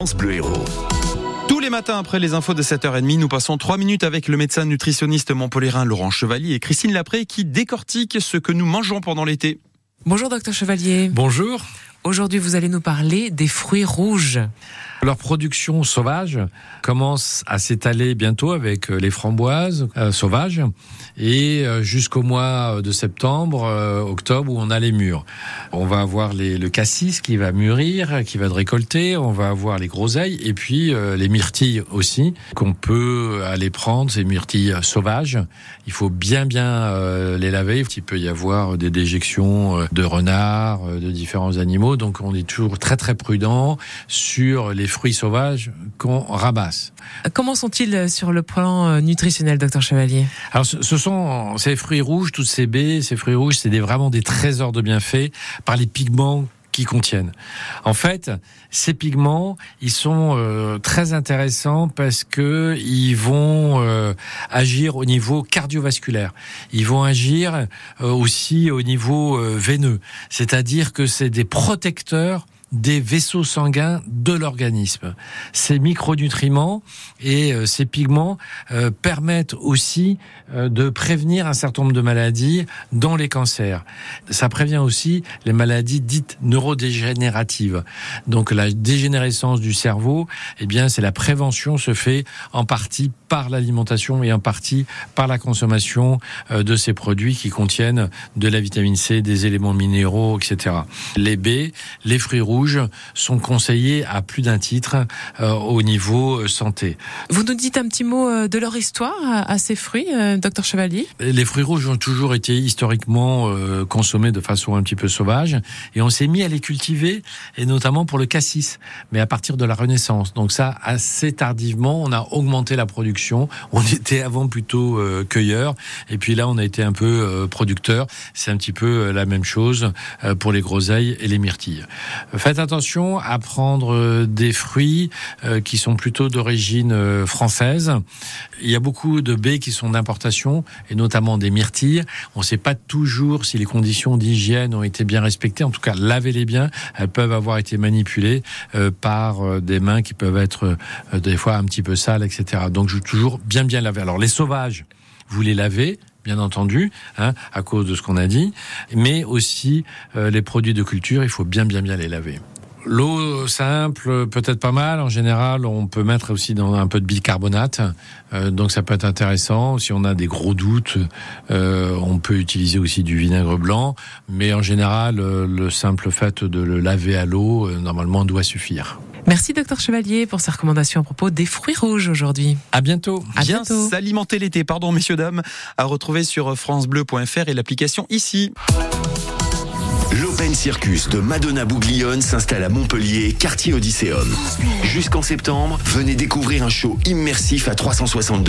France Bleu Héros. Tous les matins après les infos de 7h30, nous passons 3 minutes avec le médecin nutritionniste montpelliérain Laurent Chevalier et Christine Lapré qui décortique ce que nous mangeons pendant l'été. Bonjour docteur Chevalier. Bonjour. Aujourd'hui, vous allez nous parler des fruits rouges. Leur production sauvage commence à s'étaler bientôt avec les framboises euh, sauvages et euh, jusqu'au mois de septembre, euh, octobre où on a les mûres. On va avoir les, le cassis qui va mûrir, qui va être récolté, on va avoir les groseilles et puis euh, les myrtilles aussi qu'on peut aller prendre, ces myrtilles sauvages. Il faut bien bien euh, les laver. Il peut y avoir des déjections de renards, de différents animaux, donc on est toujours très très prudent sur les fruits sauvages qu'on ramasse. Comment sont-ils sur le plan nutritionnel, docteur Chevalier Alors, ce, sont ces fruits rouges, toutes ces baies, ces fruits rouges, c'est des, vraiment des trésors de bienfaits par les pigments qu'ils contiennent. En fait, ces pigments, ils sont euh, très intéressants parce que ils vont euh, agir au niveau cardiovasculaire. Ils vont agir euh, aussi au niveau veineux, c'est-à-dire que c'est des protecteurs des vaisseaux sanguins de l'organisme. Ces micronutriments et euh, ces pigments euh, permettent aussi euh, de prévenir un certain nombre de maladies dans les cancers. Ça prévient aussi les maladies dites neurodégénératives. Donc la dégénérescence du cerveau, eh bien c'est la prévention se fait en partie par l'alimentation et en partie par la consommation de ces produits qui contiennent de la vitamine C, des éléments minéraux, etc. Les baies, les fruits rouges sont conseillés à plus d'un titre euh, au niveau euh, santé. Vous nous dites un petit mot euh, de leur histoire à, ces fruits, docteur Chevalier Les fruits rouges ont toujours été historiquement consommés de façon un petit peu sauvage et on s'est mis à les cultiver et notamment pour le cassis, mais à partir de la Renaissance. Donc ça, assez tardivement, on a augmenté la production. On était avant plutôt cueilleur et puis là, on a été un peu producteur. C'est un petit peu la même chose pour les groseilles et les myrtilles. Faites attention à prendre euh, des fruits euh, qui sont plutôt d'origine euh, française. Il y a beaucoup de baies qui sont d'importation et notamment des myrtilles. On ne sait pas toujours si les conditions d'hygiène ont été bien respectées. En tout cas, lavez-les bien. Elles peuvent avoir été manipulées par des mains qui peuvent être des fois un petit peu sales, etc. Donc, je toujours bien bien laver. Alors, les sauvages, vous les lavez, bien entendu, hein, à cause de ce qu'on a dit, mais aussi euh, les produits de culture, il faut bien bien bien les laver. L'eau simple, peut-être pas mal. En général, on peut mettre aussi dans un peu de bicarbonate, euh, donc ça peut être intéressant. Si on a des gros doutes, euh, on peut utiliser aussi du vinaigre blanc, mais en général, le simple fait de le laver à l'eau, normalement, doit suffire. Merci docteur Chevalier pour ces recommandations à propos des fruits rouges aujourd'hui. À bientôt. À Bien s'alimenter l'été, pardon messieurs dames, à retrouver sur francebleu.fr et l'application ici. L'Open Circus de Madonna Bouglione s'installe à Montpellier, quartier Odysseum. Jusqu'en septembre, venez découvrir un show immersif à 362.